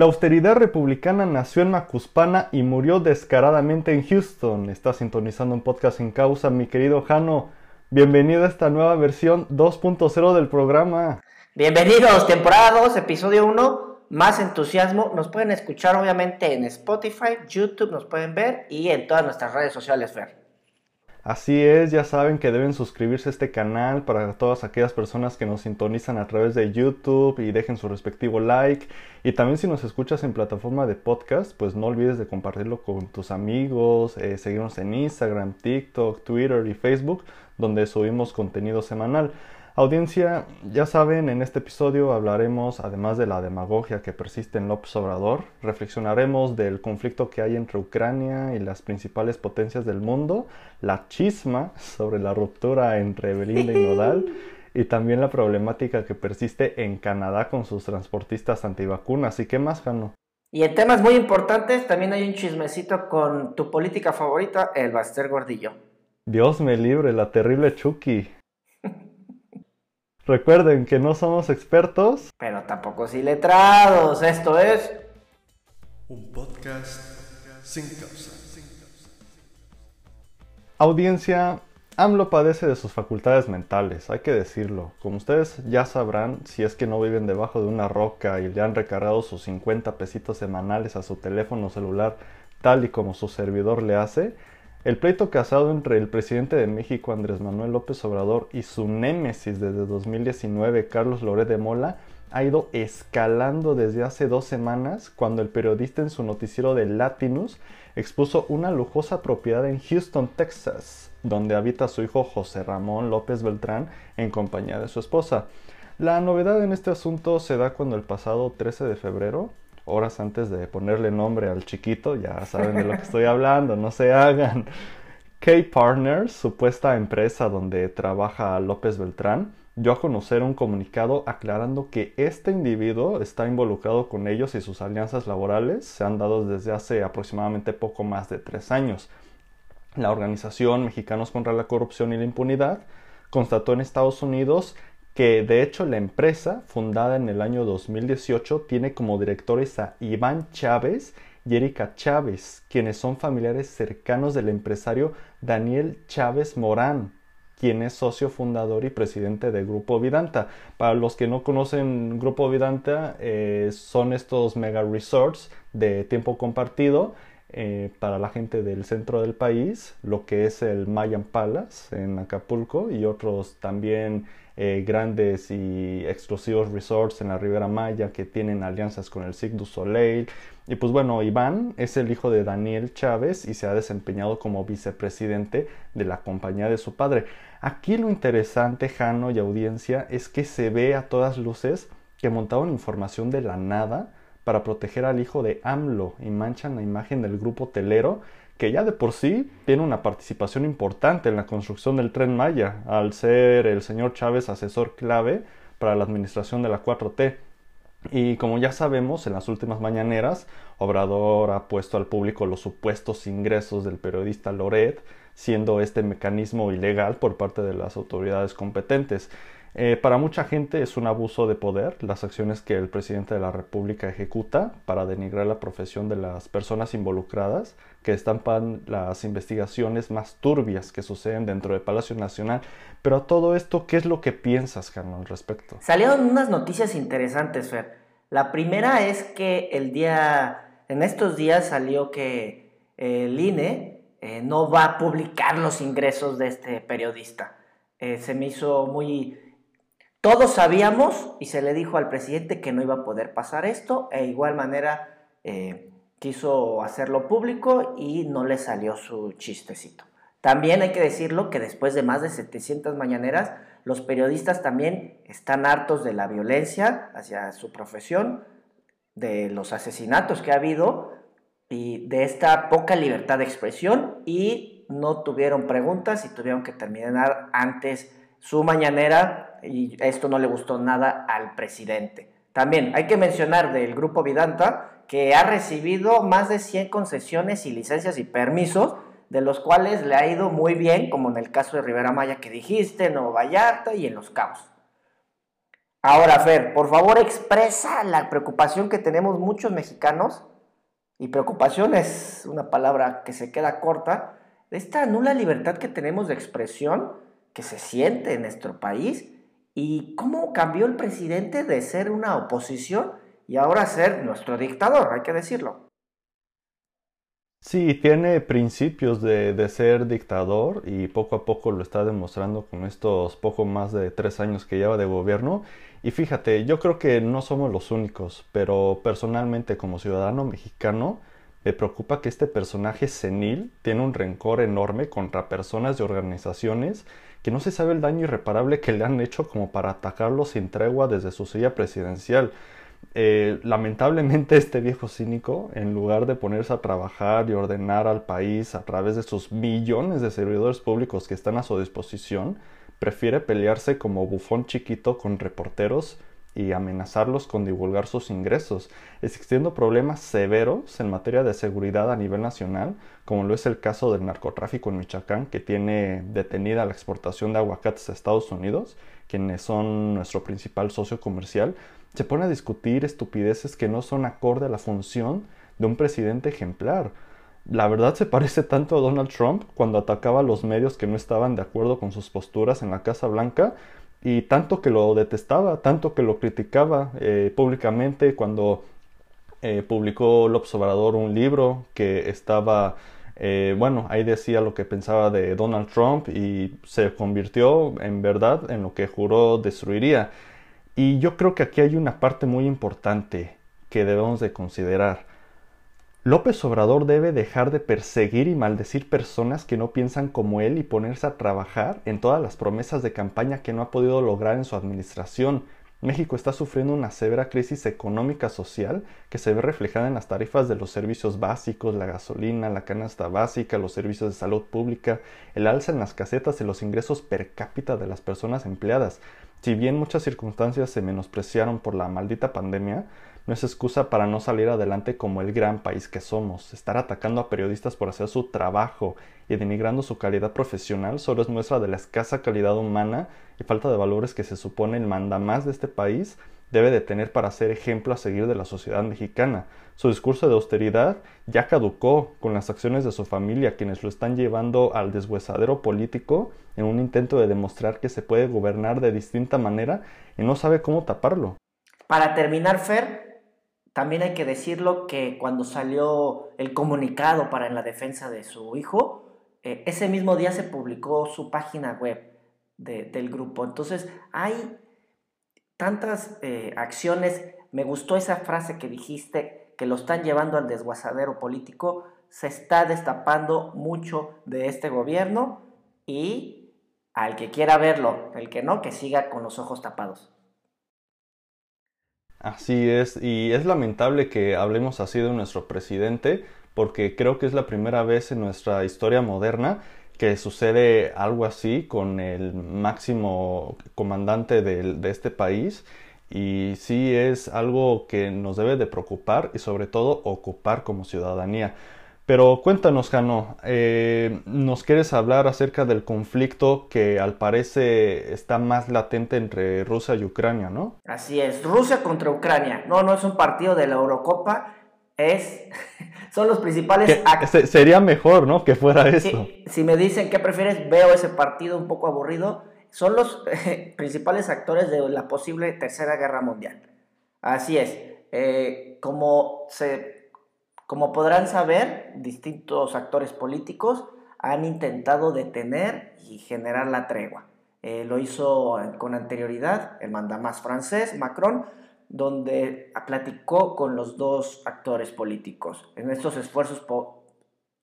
La austeridad republicana nació en Macuspana y murió descaradamente en Houston. Está sintonizando un podcast sin causa, mi querido Jano. Bienvenido a esta nueva versión 2.0 del programa. Bienvenidos, temporada 2, episodio 1. Más entusiasmo. Nos pueden escuchar obviamente en Spotify, YouTube, nos pueden ver y en todas nuestras redes sociales, Fer. Así es, ya saben que deben suscribirse a este canal para todas aquellas personas que nos sintonizan a través de YouTube y dejen su respectivo like. Y también si nos escuchas en plataforma de podcast, pues no olvides de compartirlo con tus amigos, eh, seguirnos en Instagram, TikTok, Twitter y Facebook, donde subimos contenido semanal. Audiencia, ya saben, en este episodio hablaremos, además de la demagogia que persiste en López Obrador, reflexionaremos del conflicto que hay entre Ucrania y las principales potencias del mundo, la chisma sobre la ruptura entre Belinda y Nodal, y también la problemática que persiste en Canadá con sus transportistas antivacunas. ¿Y qué más, Jano? Y en temas muy importantes, también hay un chismecito con tu política favorita, el Baster Gordillo. Dios me libre, la terrible Chucky. Recuerden que no somos expertos, pero tampoco si letrados. Esto es un podcast sin causa. Audiencia, AMLO padece de sus facultades mentales, hay que decirlo. Como ustedes ya sabrán, si es que no viven debajo de una roca y le han recargado sus 50 pesitos semanales a su teléfono celular tal y como su servidor le hace, el pleito casado entre el presidente de México Andrés Manuel López Obrador y su némesis desde 2019 Carlos Loret de Mola ha ido escalando desde hace dos semanas cuando el periodista en su noticiero de Latinus expuso una lujosa propiedad en Houston, Texas, donde habita su hijo José Ramón López Beltrán en compañía de su esposa. La novedad en este asunto se da cuando el pasado 13 de febrero horas antes de ponerle nombre al chiquito, ya saben de lo que estoy hablando, no se hagan. K-Partners, supuesta empresa donde trabaja López Beltrán, dio a conocer un comunicado aclarando que este individuo está involucrado con ellos y sus alianzas laborales se han dado desde hace aproximadamente poco más de tres años. La organización Mexicanos contra la Corrupción y la Impunidad constató en Estados Unidos que de hecho la empresa, fundada en el año 2018, tiene como directores a Iván Chávez y Erika Chávez, quienes son familiares cercanos del empresario Daniel Chávez Morán, quien es socio fundador y presidente de Grupo Vidanta. Para los que no conocen Grupo Vidanta, eh, son estos mega resorts de tiempo compartido eh, para la gente del centro del país, lo que es el Mayan Palace en Acapulco y otros también eh, grandes y exclusivos resorts en la Ribera Maya que tienen alianzas con el Cirque Soleil. Y pues bueno, Iván es el hijo de Daniel Chávez y se ha desempeñado como vicepresidente de la compañía de su padre. Aquí lo interesante, Jano y audiencia, es que se ve a todas luces que montaron información de la nada para proteger al hijo de AMLO y manchan la imagen del grupo telero que ya de por sí tiene una participación importante en la construcción del tren Maya, al ser el señor Chávez asesor clave para la administración de la 4T. Y como ya sabemos, en las últimas mañaneras, Obrador ha puesto al público los supuestos ingresos del periodista Loret, siendo este mecanismo ilegal por parte de las autoridades competentes. Eh, para mucha gente es un abuso de poder las acciones que el presidente de la República ejecuta para denigrar la profesión de las personas involucradas que estampan las investigaciones más turbias que suceden dentro del Palacio Nacional. Pero a todo esto, ¿qué es lo que piensas, Carlos, al respecto? Salieron unas noticias interesantes, Fer. La primera es que el día, en estos días salió que el INE eh, no va a publicar los ingresos de este periodista. Eh, se me hizo muy todos sabíamos y se le dijo al presidente que no iba a poder pasar esto, e igual manera eh, quiso hacerlo público y no le salió su chistecito. También hay que decirlo que después de más de 700 mañaneras, los periodistas también están hartos de la violencia hacia su profesión, de los asesinatos que ha habido y de esta poca libertad de expresión y no tuvieron preguntas y tuvieron que terminar antes su mañanera y esto no le gustó nada al presidente. También hay que mencionar del grupo Vidanta que ha recibido más de 100 concesiones y licencias y permisos, de los cuales le ha ido muy bien, como en el caso de Rivera Maya que dijiste, Nuevo Vallarta y en Los Cabos. Ahora, Fer, por favor expresa la preocupación que tenemos muchos mexicanos, y preocupación es una palabra que se queda corta, de esta nula libertad que tenemos de expresión que se siente en nuestro país y cómo cambió el presidente de ser una oposición y ahora ser nuestro dictador, hay que decirlo. Sí, tiene principios de, de, ser dictador y poco a poco lo está demostrando con estos poco más de tres años que lleva de gobierno. Y fíjate, yo creo que no somos los únicos, pero personalmente como ciudadano mexicano me preocupa que este personaje senil tiene un rencor enorme contra personas y organizaciones que no se sabe el daño irreparable que le han hecho como para atacarlo sin tregua desde su silla presidencial. Eh, lamentablemente este viejo cínico, en lugar de ponerse a trabajar y ordenar al país a través de sus millones de servidores públicos que están a su disposición, prefiere pelearse como bufón chiquito con reporteros y amenazarlos con divulgar sus ingresos, existiendo problemas severos en materia de seguridad a nivel nacional, como lo es el caso del narcotráfico en Michoacán, que tiene detenida la exportación de aguacates a Estados Unidos, quienes son nuestro principal socio comercial, se pone a discutir estupideces que no son acorde a la función de un presidente ejemplar. La verdad se parece tanto a Donald Trump cuando atacaba a los medios que no estaban de acuerdo con sus posturas en la Casa Blanca y tanto que lo detestaba, tanto que lo criticaba eh, públicamente cuando eh, publicó López Obrador un libro que estaba, eh, bueno, ahí decía lo que pensaba de Donald Trump y se convirtió en verdad en lo que juró destruiría. Y yo creo que aquí hay una parte muy importante que debemos de considerar. López Obrador debe dejar de perseguir y maldecir personas que no piensan como él y ponerse a trabajar en todas las promesas de campaña que no ha podido lograr en su administración. México está sufriendo una severa crisis económica social que se ve reflejada en las tarifas de los servicios básicos, la gasolina, la canasta básica, los servicios de salud pública, el alza en las casetas y los ingresos per cápita de las personas empleadas. Si bien muchas circunstancias se menospreciaron por la maldita pandemia, no es excusa para no salir adelante como el gran país que somos. Estar atacando a periodistas por hacer su trabajo y denigrando su calidad profesional solo es muestra de la escasa calidad humana y falta de valores que se supone el mandamás de este país debe de tener para ser ejemplo a seguir de la sociedad mexicana. Su discurso de austeridad ya caducó con las acciones de su familia, quienes lo están llevando al deshuesadero político en un intento de demostrar que se puede gobernar de distinta manera y no sabe cómo taparlo. Para terminar, Fer, también hay que decirlo que cuando salió el comunicado para en la defensa de su hijo, eh, ese mismo día se publicó su página web del grupo. Entonces hay tantas eh, acciones. Me gustó esa frase que dijiste, que lo están llevando al desguazadero político. Se está destapando mucho de este gobierno y al que quiera verlo, el que no, que siga con los ojos tapados. Así es, y es lamentable que hablemos así de nuestro presidente, porque creo que es la primera vez en nuestra historia moderna que sucede algo así con el máximo comandante de, este país y sí es algo que nos debe de preocupar y sobre todo ocupar como ciudadanía. Pero cuéntanos, Jano, eh, ¿nos quieres hablar acerca del conflicto que al parecer está más latente entre Rusia y Ucrania, no? Así es, Rusia contra Ucrania. No, no es un partido de la Eurocopa, es... son los principales... sería mejor, ¿no? Que fuera eso. si me dicen qué prefieres, veo ese partido un poco aburrido. Son los principales actores de la posible Tercera Guerra Mundial. Así es. Eh, como se como podrán saber, distintos actores políticos han intentado detener y generar la tregua. Eh, lo hizo con anterioridad el mandamás francés, Macron, donde platicó con los dos actores políticos en estos esfuerzos,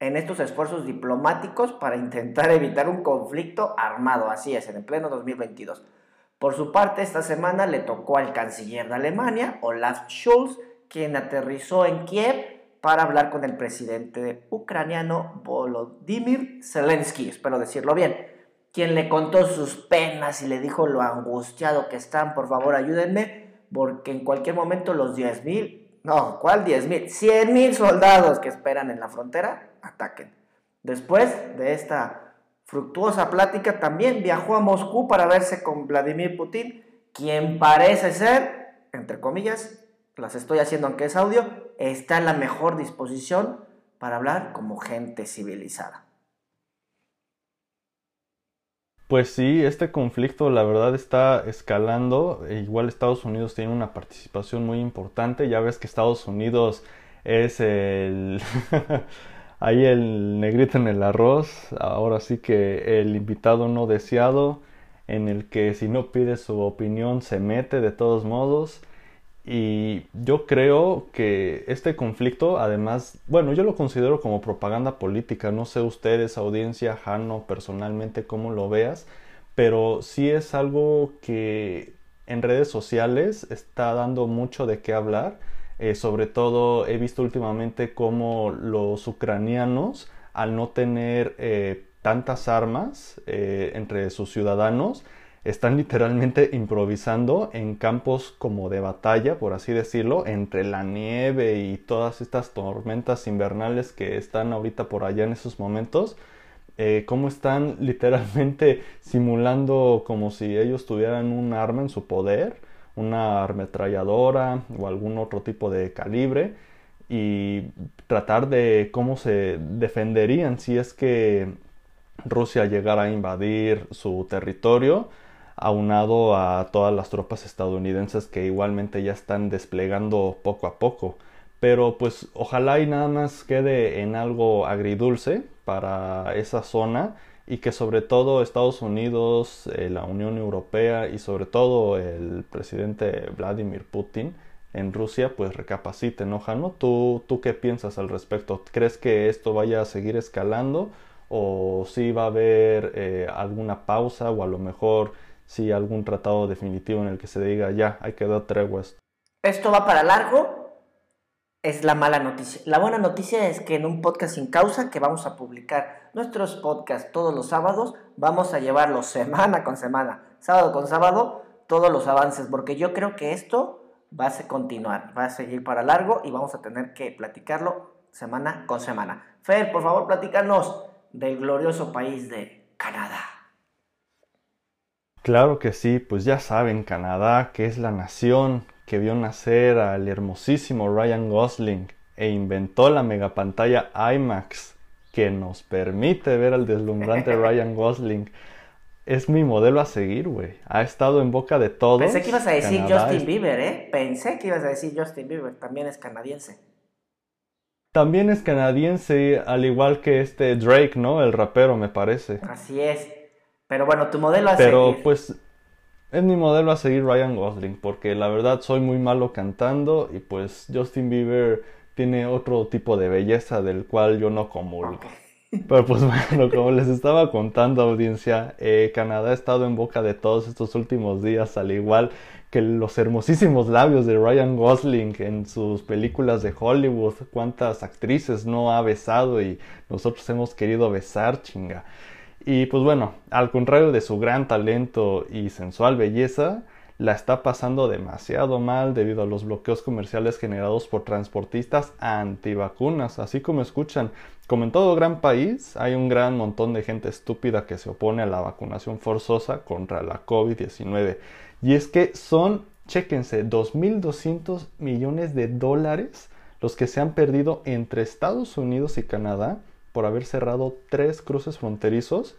en estos esfuerzos diplomáticos para intentar evitar un conflicto armado. Así es, en el pleno 2022. Por su parte, esta semana le tocó al canciller de Alemania, Olaf Scholz, quien aterrizó en Kiev para hablar con el presidente ucraniano Volodymyr Zelensky, espero decirlo bien, quien le contó sus penas y le dijo lo angustiado que están, por favor ayúdenme, porque en cualquier momento los 10 mil, no, ¿cuál 10 mil? 100 mil soldados que esperan en la frontera ataquen. Después de esta fructuosa plática también viajó a Moscú para verse con Vladimir Putin, quien parece ser, entre comillas, las estoy haciendo aunque es audio, está en la mejor disposición para hablar como gente civilizada. Pues sí, este conflicto la verdad está escalando. E igual Estados Unidos tiene una participación muy importante. Ya ves que Estados Unidos es el... ahí el negrito en el arroz. Ahora sí que el invitado no deseado en el que si no pide su opinión se mete de todos modos. Y yo creo que este conflicto, además, bueno, yo lo considero como propaganda política. No sé ustedes, audiencia, Jano, personalmente, cómo lo veas, pero sí es algo que en redes sociales está dando mucho de qué hablar. Eh, sobre todo he visto últimamente cómo los ucranianos, al no tener eh, tantas armas eh, entre sus ciudadanos, están literalmente improvisando en campos como de batalla, por así decirlo, entre la nieve y todas estas tormentas invernales que están ahorita por allá en esos momentos. Eh, cómo están literalmente simulando como si ellos tuvieran un arma en su poder, una ametralladora o algún otro tipo de calibre y tratar de cómo se defenderían si es que Rusia llegara a invadir su territorio aunado a todas las tropas estadounidenses que igualmente ya están desplegando poco a poco. Pero pues ojalá y nada más quede en algo agridulce para esa zona y que sobre todo Estados Unidos, eh, la Unión Europea y sobre todo el presidente Vladimir Putin en Rusia pues recapaciten, ¿no? ¿Tú, ¿Tú qué piensas al respecto? ¿Crees que esto vaya a seguir escalando o si va a haber eh, alguna pausa o a lo mejor si algún tratado definitivo en el que se diga ya, hay que dar treguas. Esto va para largo, es la mala noticia. La buena noticia es que en un podcast sin causa que vamos a publicar nuestros podcasts todos los sábados, vamos a llevarlo semana con semana, sábado con sábado, todos los avances, porque yo creo que esto va a continuar, va a seguir para largo y vamos a tener que platicarlo semana con semana. Fer, por favor, platícanos del glorioso país de Canadá. Claro que sí, pues ya saben, Canadá, que es la nación que vio nacer al hermosísimo Ryan Gosling e inventó la megapantalla IMAX que nos permite ver al deslumbrante Ryan Gosling. Es mi modelo a seguir, güey. Ha estado en boca de todos. Pensé que ibas a decir Justin Bieber, ¿eh? Pensé que ibas a decir Justin Bieber. También es canadiense. También es canadiense, al igual que este Drake, ¿no? El rapero, me parece. Así es. Pero bueno, tu modelo a Pero pues es mi modelo a seguir Ryan Gosling, porque la verdad soy muy malo cantando y pues Justin Bieber tiene otro tipo de belleza del cual yo no comulgo. Pero pues bueno, como les estaba contando audiencia, eh, Canadá ha estado en boca de todos estos últimos días, al igual que los hermosísimos labios de Ryan Gosling en sus películas de Hollywood, cuántas actrices no ha besado y nosotros hemos querido besar, chinga. Y pues bueno, al contrario de su gran talento y sensual belleza, la está pasando demasiado mal debido a los bloqueos comerciales generados por transportistas antivacunas, así como escuchan. Como en todo gran país, hay un gran montón de gente estúpida que se opone a la vacunación forzosa contra la COVID-19. Y es que son, chéquense, 2.200 millones de dólares los que se han perdido entre Estados Unidos y Canadá por haber cerrado tres cruces fronterizos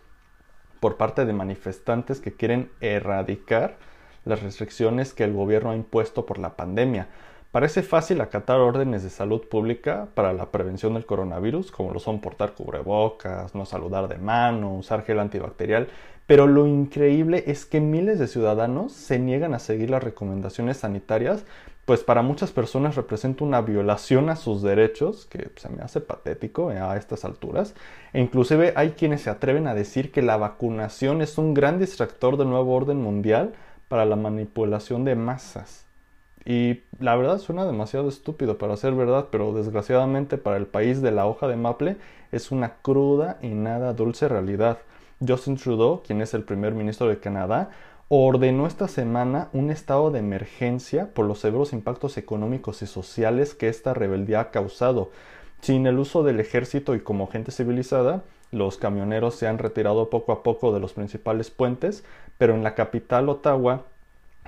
por parte de manifestantes que quieren erradicar las restricciones que el gobierno ha impuesto por la pandemia. Parece fácil acatar órdenes de salud pública para la prevención del coronavirus, como lo son portar cubrebocas, no saludar de mano, usar gel antibacterial, pero lo increíble es que miles de ciudadanos se niegan a seguir las recomendaciones sanitarias pues para muchas personas representa una violación a sus derechos, que se me hace patético eh, a estas alturas, e inclusive hay quienes se atreven a decir que la vacunación es un gran distractor del nuevo orden mundial para la manipulación de masas. Y la verdad suena demasiado estúpido para ser verdad, pero desgraciadamente para el país de la hoja de maple es una cruda y nada dulce realidad. Justin Trudeau, quien es el primer ministro de Canadá, ordenó esta semana un estado de emergencia por los severos impactos económicos y sociales que esta rebeldía ha causado. Sin el uso del ejército y como gente civilizada, los camioneros se han retirado poco a poco de los principales puentes, pero en la capital Ottawa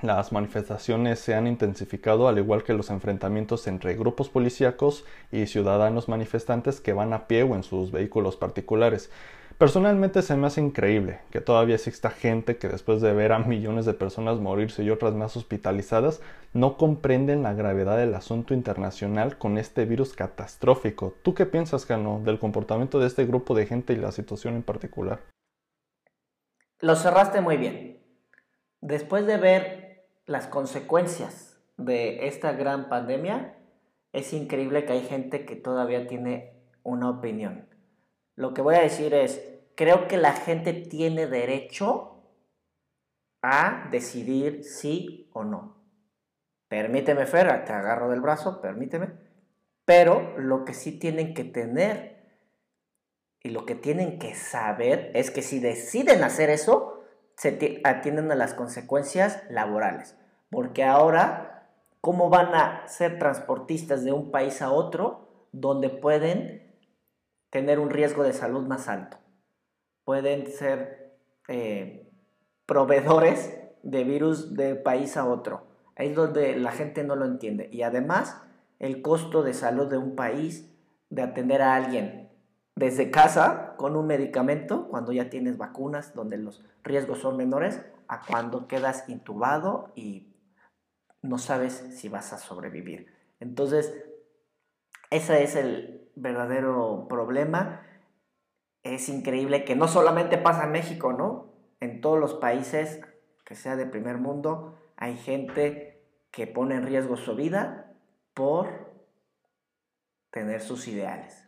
las manifestaciones se han intensificado al igual que los enfrentamientos entre grupos policíacos y ciudadanos manifestantes que van a pie o en sus vehículos particulares. Personalmente se me hace increíble que todavía exista gente que después de ver a millones de personas morirse y otras más hospitalizadas no comprenden la gravedad del asunto internacional con este virus catastrófico. ¿Tú qué piensas, Jano, del comportamiento de este grupo de gente y la situación en particular? Lo cerraste muy bien. Después de ver las consecuencias de esta gran pandemia, es increíble que hay gente que todavía tiene una opinión. Lo que voy a decir es, creo que la gente tiene derecho a decidir sí o no. Permíteme, Fer, te agarro del brazo, permíteme. Pero lo que sí tienen que tener y lo que tienen que saber es que si deciden hacer eso, se atienden a las consecuencias laborales. Porque ahora, ¿cómo van a ser transportistas de un país a otro donde pueden tener un riesgo de salud más alto? Pueden ser eh, proveedores de virus de país a otro. Ahí es donde la gente no lo entiende. Y además, el costo de salud de un país, de atender a alguien desde casa con un medicamento, cuando ya tienes vacunas, donde los riesgos son menores, a cuando quedas intubado y no sabes si vas a sobrevivir. Entonces, ese es el verdadero problema es increíble que no solamente pasa en México, ¿no? En todos los países, que sea de primer mundo, hay gente que pone en riesgo su vida por tener sus ideales.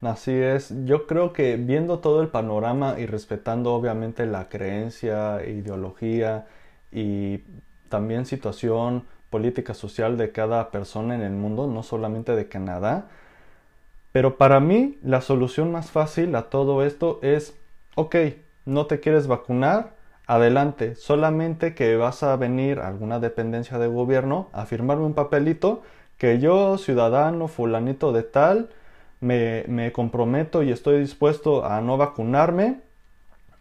Así es, yo creo que viendo todo el panorama y respetando obviamente la creencia, ideología y también situación política social de cada persona en el mundo, no solamente de Canadá, pero para mí la solución más fácil a todo esto es, ok, no te quieres vacunar, adelante, solamente que vas a venir a alguna dependencia de gobierno a firmarme un papelito que yo, ciudadano fulanito de tal, me, me comprometo y estoy dispuesto a no vacunarme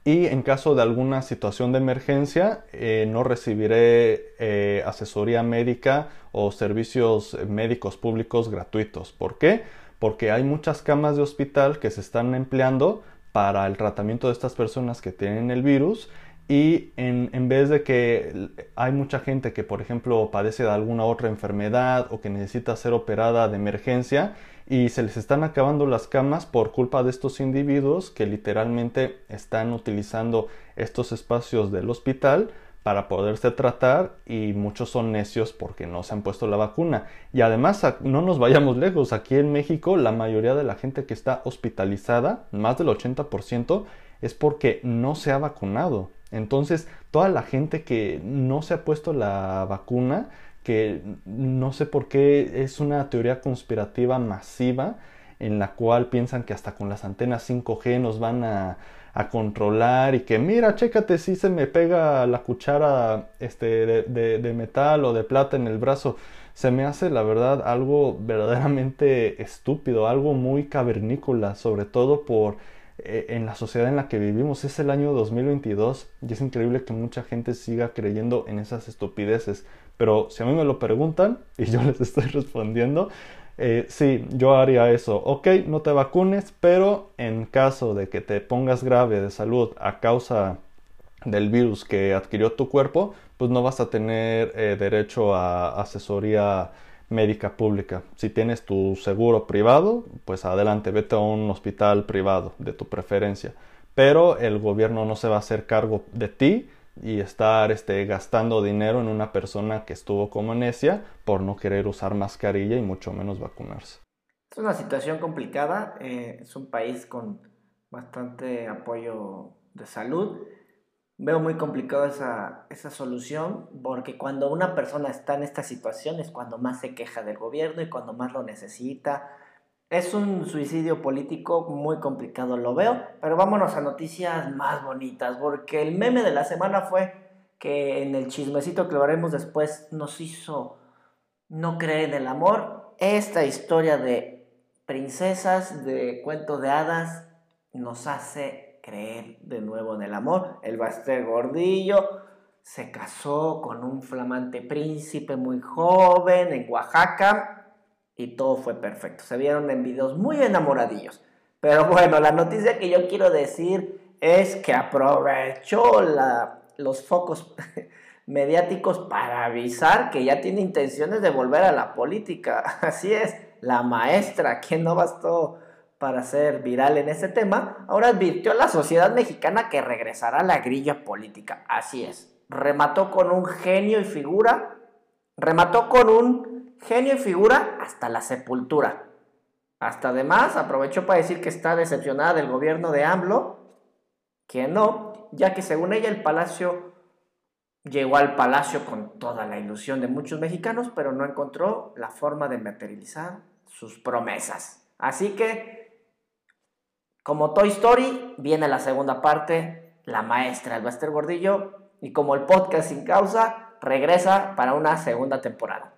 y en caso de alguna situación de emergencia eh, no recibiré eh, asesoría médica o servicios médicos públicos gratuitos. ¿Por qué? Porque hay muchas camas de hospital que se están empleando para el tratamiento de estas personas que tienen el virus y en, en, vez de que hay mucha gente que por ejemplo padece de alguna otra enfermedad o que necesita ser operada de emergencia y se les están acabando las camas por culpa de estos individuos que literalmente están utilizando estos espacios del hospital para poderse tratar y muchos son necios porque no se han puesto la vacuna. Y además, no nos vayamos lejos, aquí en México la mayoría de la gente que está hospitalizada, más del 80%, es porque no se ha vacunado. Entonces, toda la gente que no se ha puesto la vacuna, que no sé por qué es una teoría conspirativa masiva en la cual piensan que hasta con las antenas 5G nos van a a controlar y que mira, chécate si se me pega la cuchara este, de, metal o de plata en el brazo. Se me hace la verdad algo verdaderamente estúpido, algo muy cavernícola, sobre todo por eh, en la sociedad en la que vivimos. Es el año 2022 y es increíble que mucha gente siga creyendo en esas estupideces. Pero si a mí me lo preguntan y yo les estoy respondiendo, eh, sí, yo haría eso. Ok, no te vacunes, pero en caso de que te pongas grave de salud a causa del virus que adquirió tu cuerpo, pues no vas a tener eh, derecho a asesoría médica pública. Si tienes tu seguro privado, pues adelante, vete a un hospital privado de tu preferencia. Pero el gobierno no se va a hacer cargo de ti y estar este, gastando dinero en una persona que estuvo como necia por no querer usar mascarilla y mucho menos vacunarse. Es una situación complicada, eh, es un país con bastante apoyo de salud. Veo muy complicada esa, esa solución porque cuando una persona está en esta situación es cuando más se queja del gobierno y cuando más lo necesita es un suicidio político muy complicado, lo veo, pero vámonos a noticias más bonitas, porque el meme de la semana fue que en el chismecito que lo haremos después nos hizo no creer en el amor. Esta historia de princesas, de cuento de hadas, nos hace creer de nuevo en el amor. El Baster Gordillo se casó con un flamante príncipe muy joven en Oaxaca y todo fue perfecto. Se vieron en videos muy enamoradillos. Pero bueno, la noticia que yo quiero decir es que aprovechó los focos mediáticos para avisar que ya tiene intenciones de volver a la política. Así es, la maestra, que no bastó para ser viral en ese tema, ahora advirtió a la sociedad mexicana que regresará a la grilla política. Así es, remató con un genio y figura, remató con un genio y figura hasta la sepultura. Hasta además aprovechó para decir que está decepcionada del gobierno de AMLO, que no, ya que según ella el palacio Llegó al palacio con toda la ilusión de muchos mexicanos, pero no encontró la forma de materializar sus promesas. Así que, como Toy Story, viene la segunda parte, la maestra el Buster Gordillo, y como el podcast sin causa, regresa para una segunda temporada.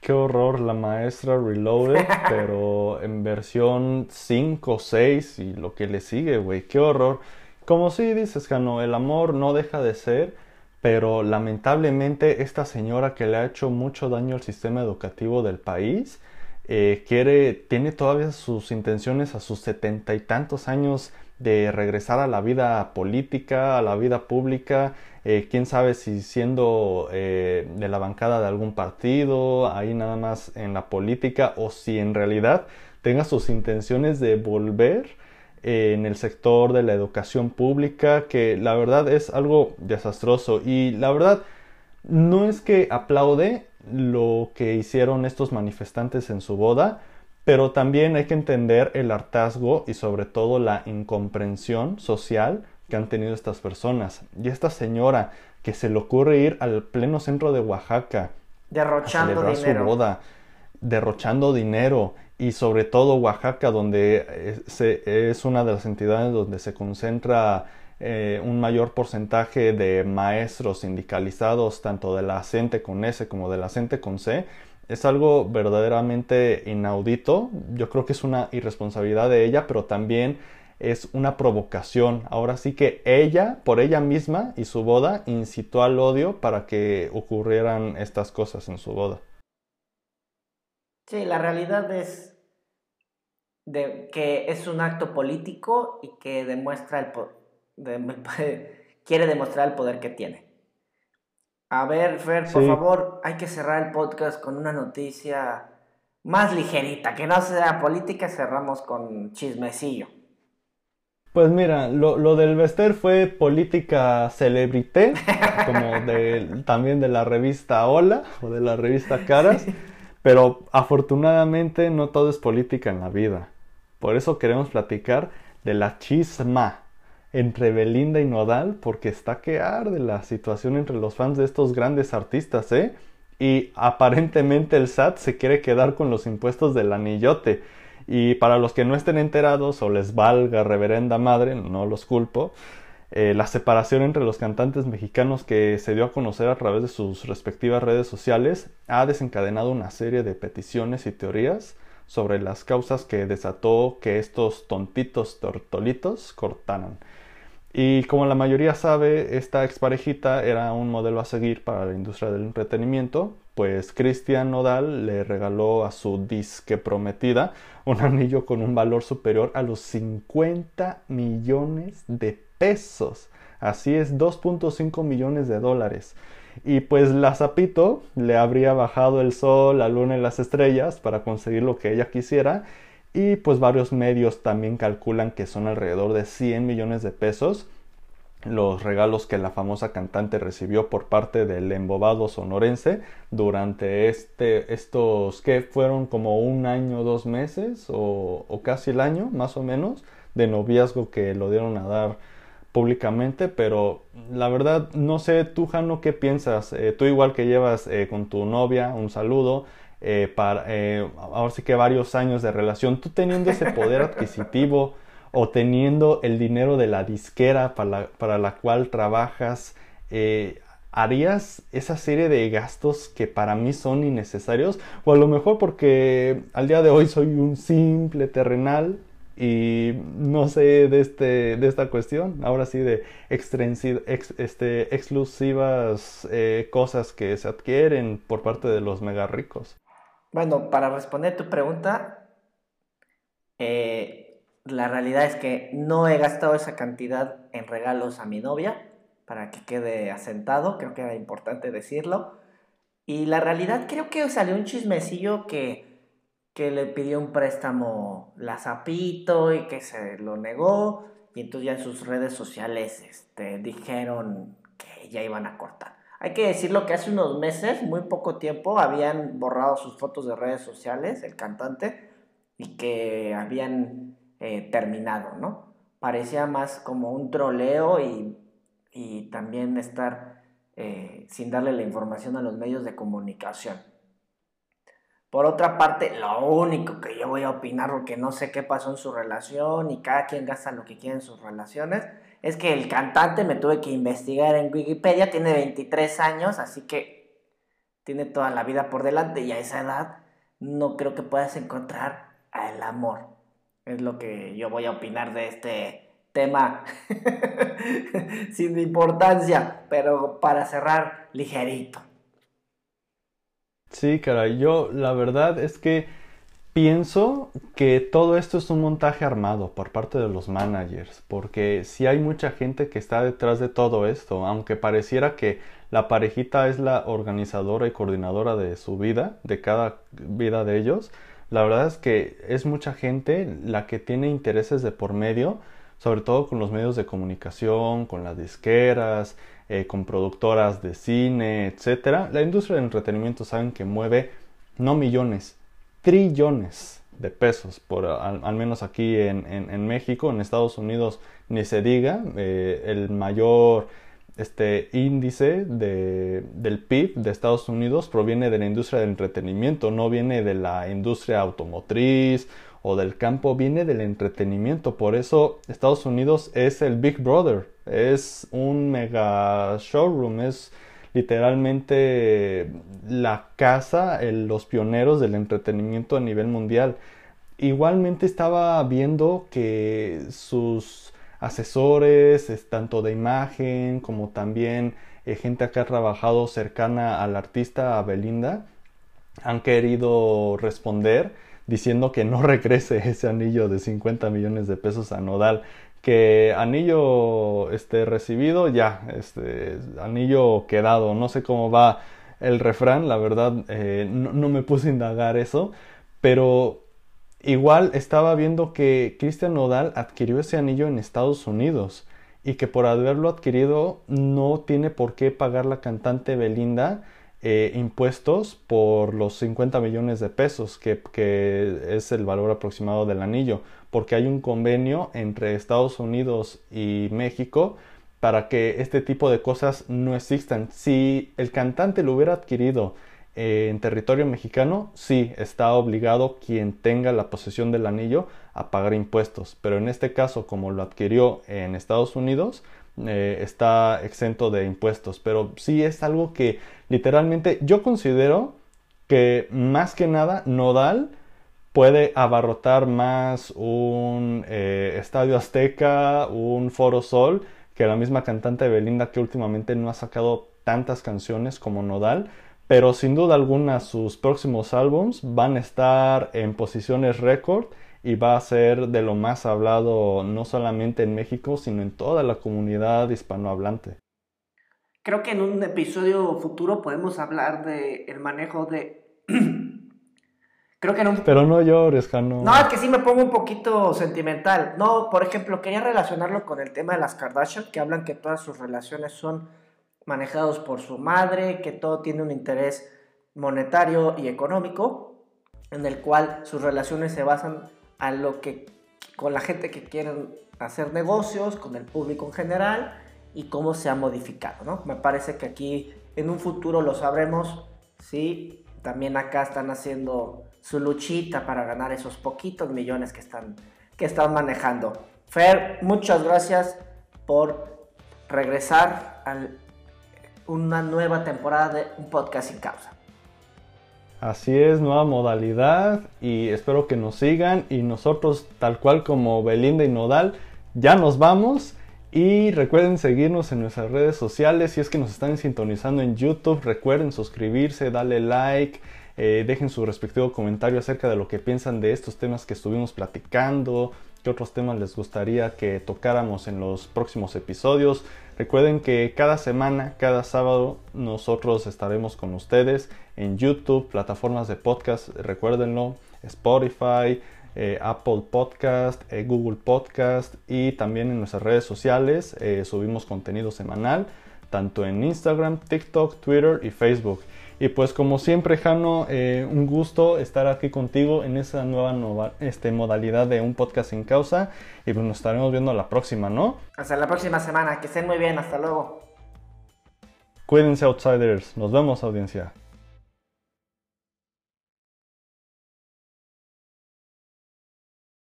Qué horror, la maestra Reloaded, pero en versión 5, 6 y lo que le sigue, güey, qué horror. Como si dices, Jano, el amor no deja de ser pero lamentablemente esta señora que le ha hecho mucho daño al sistema educativo del país, eh, quiere, tiene todavía sus intenciones a sus setenta y tantos años de regresar a la vida política, a la vida pública, eh, quién sabe si siendo eh, de la bancada de algún partido, ahí nada más en la política, o si en realidad tenga sus intenciones de volver en el sector de la educación pública, que la verdad es algo desastroso. Y la verdad no es que aplaude lo que hicieron estos manifestantes en su boda, pero también hay que entender el hartazgo y sobre todo la incomprensión social que han tenido estas personas. Y esta señora que se le ocurre ir al pleno centro de Oaxaca derrochando a su boda, derrochando dinero y sobre todo Oaxaca, donde es, una de las entidades donde se concentra eh, un mayor porcentaje de maestros sindicalizados, tanto de la CENTE con S como de la CENTE con C, es algo verdaderamente inaudito. Yo creo que es una irresponsabilidad de ella, pero también es una provocación. Ahora sí que ella, por ella misma y su boda, incitó al odio para que ocurrieran estas cosas en su boda. Sí, la realidad es de que es un acto político y que demuestra el quiere demostrar el poder que tiene. A ver, Fer, por favor, hay que cerrar el podcast con una noticia más ligerita, que no sea política, cerramos con chismecillo. Pues mira, lo, lo del Vester fue política celebrité, como de, también de la revista Hola o de la revista Caras. Pero afortunadamente no todo es política en la vida. Por eso queremos platicar de la chisma entre Belinda y Nodal, porque está que arde la situación entre los fans de estos grandes artistas, ¿eh? Y aparentemente el SAT se quiere quedar con los impuestos del anillote. Y para los que no estén enterados o les valga reverenda madre, no los culpo, eh, la separación entre los cantantes mexicanos que se dio a conocer a través de sus respectivas redes sociales ha desencadenado una serie de peticiones y teorías sobre las causas que desató que estos tontitos tortolitos cortaran. Y como la mayoría sabe, esta exparejita era un modelo a seguir para la industria del entretenimiento, pues Cristian Nodal le regaló a su disque prometida un anillo con un valor superior a los 50 millones de pesos. Así es, 2.5 millones de dólares. Y pues la Zapito le habría bajado el sol, la luna y las estrellas para conseguir lo que ella quisiera. Y pues varios medios también calculan que son alrededor de 100 millones de pesos los regalos que la famosa cantante recibió por parte del embobado sonorense durante este, estos que fueron como un año, dos meses o, casi el año más o menos de noviazgo que lo dieron a dar públicamente, pero la verdad no sé tú Jano qué piensas, eh, tú igual que llevas eh, con tu novia, un saludo, eh, para, ahora sí que varios años de relación, tú teniendo ese poder adquisitivo o teniendo el dinero de la disquera para la, para la cual trabajas, ¿harías esa serie de gastos que para mí son innecesarios? O a lo mejor porque al día de hoy soy un simple terrenal y no sé de, este, de esta cuestión, ahora sí de este, exclusivas eh, cosas que se adquieren por parte de los mega ricos. Bueno, para responder tu pregunta, eh, la realidad es que no he gastado esa cantidad en regalos a mi novia, para que quede asentado, creo que era importante decirlo. Y la realidad creo que salió un chismecillo que que le pidió un préstamo la Zapito y que se lo negó. Y entonces ya en sus redes sociales este, dijeron que ya iban a cortar. Hay que decirlo que hace unos meses, muy poco tiempo, habían borrado sus fotos de redes sociales, el cantante, y que habían eh, terminado, ¿no? Parecía más como un troleo y, y también estar eh, sin darle la información a los medios de comunicación. Por otra parte, lo único que yo voy a opinar, porque no sé qué pasó en su relación y cada quien gasta lo que quiere en sus relaciones, es que el cantante me tuve que investigar en Wikipedia, tiene 23 años, así que tiene toda la vida por delante y a esa edad no creo que puedas encontrar el amor. Es lo que yo voy a opinar de este tema sin importancia, pero para cerrar ligerito. Sí, caray, yo la verdad es que pienso que todo esto es un montaje armado por parte de los managers, porque si hay mucha gente que está detrás de todo esto, aunque pareciera que la parejita es la organizadora y coordinadora de su vida, de cada vida de ellos, la verdad es que es mucha gente la que tiene intereses de por medio, sobre todo con los medios de comunicación, con las disqueras, eh, con productoras de cine, etc. La industria del entretenimiento saben que mueve no millones, trillones de pesos, por, al, menos aquí en, México, en Estados Unidos ni se diga, eh, el mayor este índice de, del PIB de Estados Unidos proviene de la industria del entretenimiento, no viene de la industria automotriz o del campo, viene del entretenimiento. Por eso Estados Unidos es el Big Brother es un mega showroom, es literalmente la casa, los pioneros del entretenimiento a nivel mundial. Igualmente estaba viendo que sus asesores, tanto de imagen como también eh, gente que ha trabajado cercana al artista Belinda, han querido responder diciendo que no regrese ese anillo de 50 millones de pesos a Nodal que anillo este, recibido, ya, este, anillo quedado, no sé cómo va el refrán, la verdad eh, no, me puse a indagar eso, pero igual estaba viendo que Cristian Nodal adquirió ese anillo en Estados Unidos y que por haberlo adquirido no tiene por qué pagar la cantante Belinda eh, impuestos por los 50 millones de pesos que, es el valor aproximado del anillo, porque hay un convenio entre Estados Unidos y México para que este tipo de cosas no existan. Si el cantante lo hubiera adquirido eh, en territorio mexicano, sí, está obligado quien tenga la posesión del anillo a pagar impuestos, pero en este caso, como lo adquirió en Estados Unidos, eh, está exento de impuestos, pero sí es algo que literalmente yo considero que más que nada Nodal puede abarrotar más un eh, estadio azteca, un foro sol, que la misma cantante Belinda que últimamente no ha sacado tantas canciones como Nodal, pero sin duda alguna sus próximos álbums van a estar en posiciones récord y va a ser de lo más hablado no solamente en México, sino en toda la comunidad hispanohablante. Creo que en un episodio futuro podemos hablar de el manejo de Creo que no. Pero no llores, Jano. No, es que sí me pongo un poquito sentimental. No, por ejemplo, quería relacionarlo con el tema de las Kardashian, que hablan que todas sus relaciones son manejados por su madre, que todo tiene un interés monetario y económico, en el cual sus relaciones se basan a lo que con la gente que quieren hacer negocios, con el público en general y cómo se ha modificado, ¿no? Me parece que aquí en un futuro lo sabremos, sí, también acá están haciendo su luchita para ganar esos poquitos millones que están, que están manejando. Fer, muchas gracias por regresar a una nueva temporada de Un Podcast sin Causa. Así es, nueva modalidad y espero que nos sigan y nosotros tal cual como Belinda y Nodal ya nos vamos. Y recuerden seguirnos en nuestras redes sociales si es que nos están sintonizando en YouTube, recuerden suscribirse, darle like, eh, dejen su respectivo comentario acerca de lo que piensan de estos temas que estuvimos platicando, qué otros temas les gustaría que tocáramos en los próximos episodios. Recuerden que cada semana, cada sábado, nosotros estaremos con ustedes en YouTube, plataformas de podcast, recuérdenlo, Spotify, eh, Apple Podcast, eh, Google Podcast y también en nuestras redes sociales eh, subimos contenido semanal, tanto en Instagram, TikTok, Twitter y Facebook. Y pues como siempre, Jano, eh, un gusto estar aquí contigo en esa nueva, este, modalidad de un podcast sin causa. Y pues nos estaremos viendo la próxima, ¿no? Hasta la próxima semana. Que estén muy bien. Hasta luego. Cuídense, outsiders. Nos vemos, audiencia.